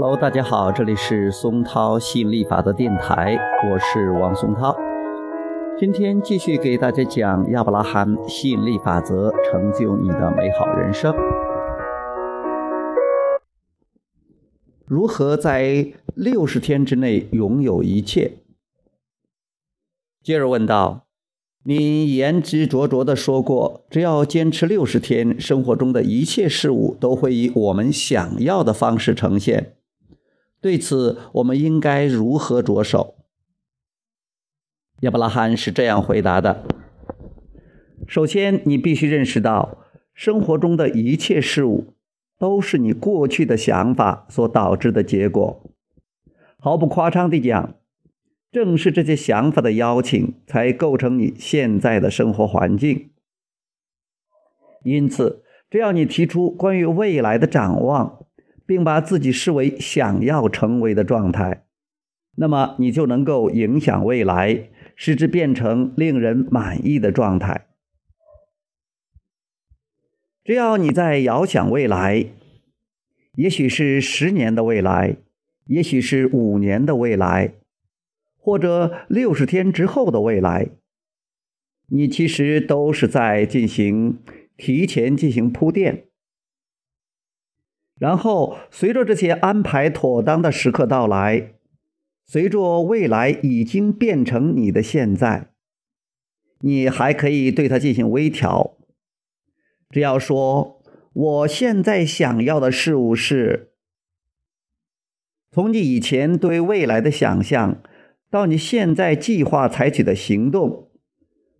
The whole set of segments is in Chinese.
Hello，大家好，这里是松涛吸引力法则电台，我是王松涛。今天继续给大家讲亚伯拉罕吸引力法则，成就你的美好人生。如何在六十天之内拥有一切？接着问道：“你言之灼灼地说过，只要坚持六十天，生活中的一切事物都会以我们想要的方式呈现。对此，我们应该如何着手？”亚伯拉罕是这样回答的：“首先，你必须认识到，生活中的一切事物都是你过去的想法所导致的结果。毫不夸张地讲，正是这些想法的邀请，才构成你现在的生活环境。因此，只要你提出关于未来的展望，并把自己视为想要成为的状态，那么你就能够影响未来。”使之变成令人满意的状态。只要你在遥想未来，也许是十年的未来，也许是五年的未来，或者六十天之后的未来，你其实都是在进行提前进行铺垫。然后，随着这些安排妥当的时刻到来。随着未来已经变成你的现在，你还可以对它进行微调。只要说我现在想要的事物是，从你以前对未来的想象到你现在计划采取的行动，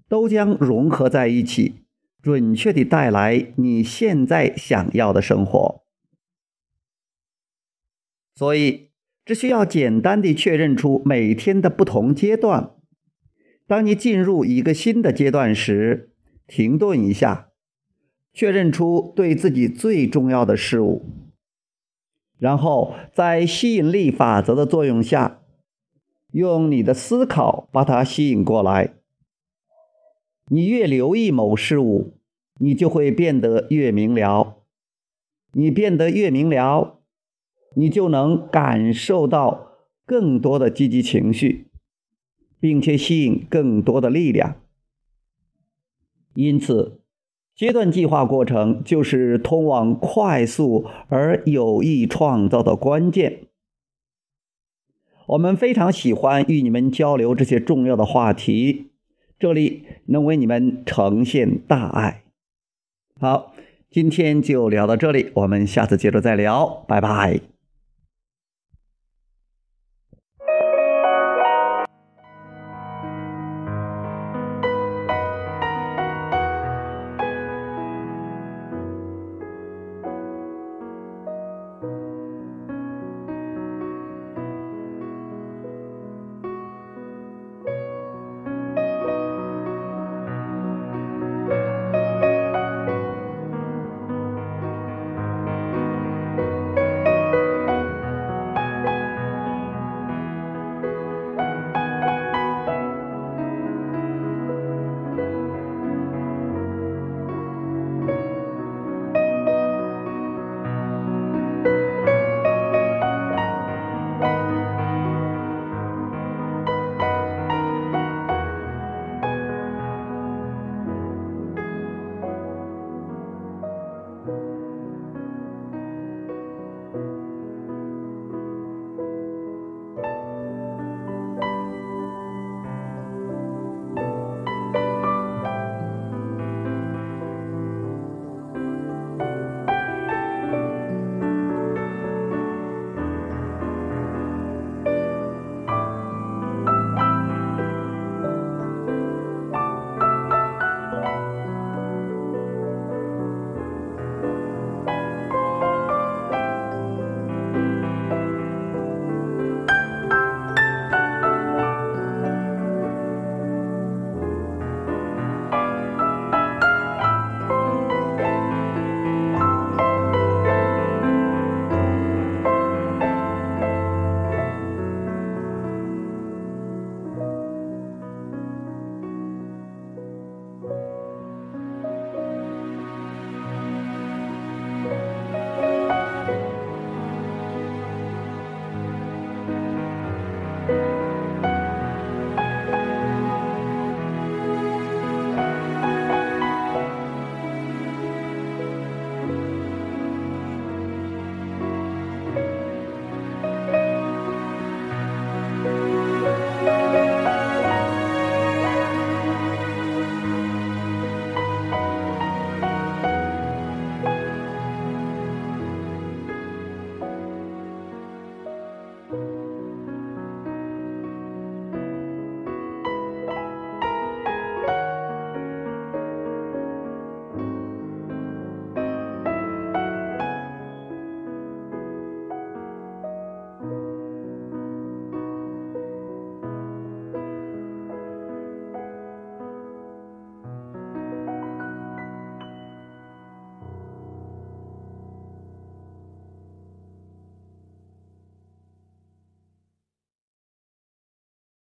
都将融合在一起，准确地带来你现在想要的生活。所以。只需要简单地确认出每天的不同阶段。当你进入一个新的阶段时，停顿一下，确认出对自己最重要的事物，然后在吸引力法则的作用下，用你的思考把它吸引过来。你越留意某事物，你就会变得越明了。你变得越明了。你就能感受到更多的积极情绪，并且吸引更多的力量。因此，阶段计划过程就是通往快速而有益创造的关键。我们非常喜欢与你们交流这些重要的话题，这里能为你们呈现大爱。好，今天就聊到这里，我们下次接着再聊，拜拜。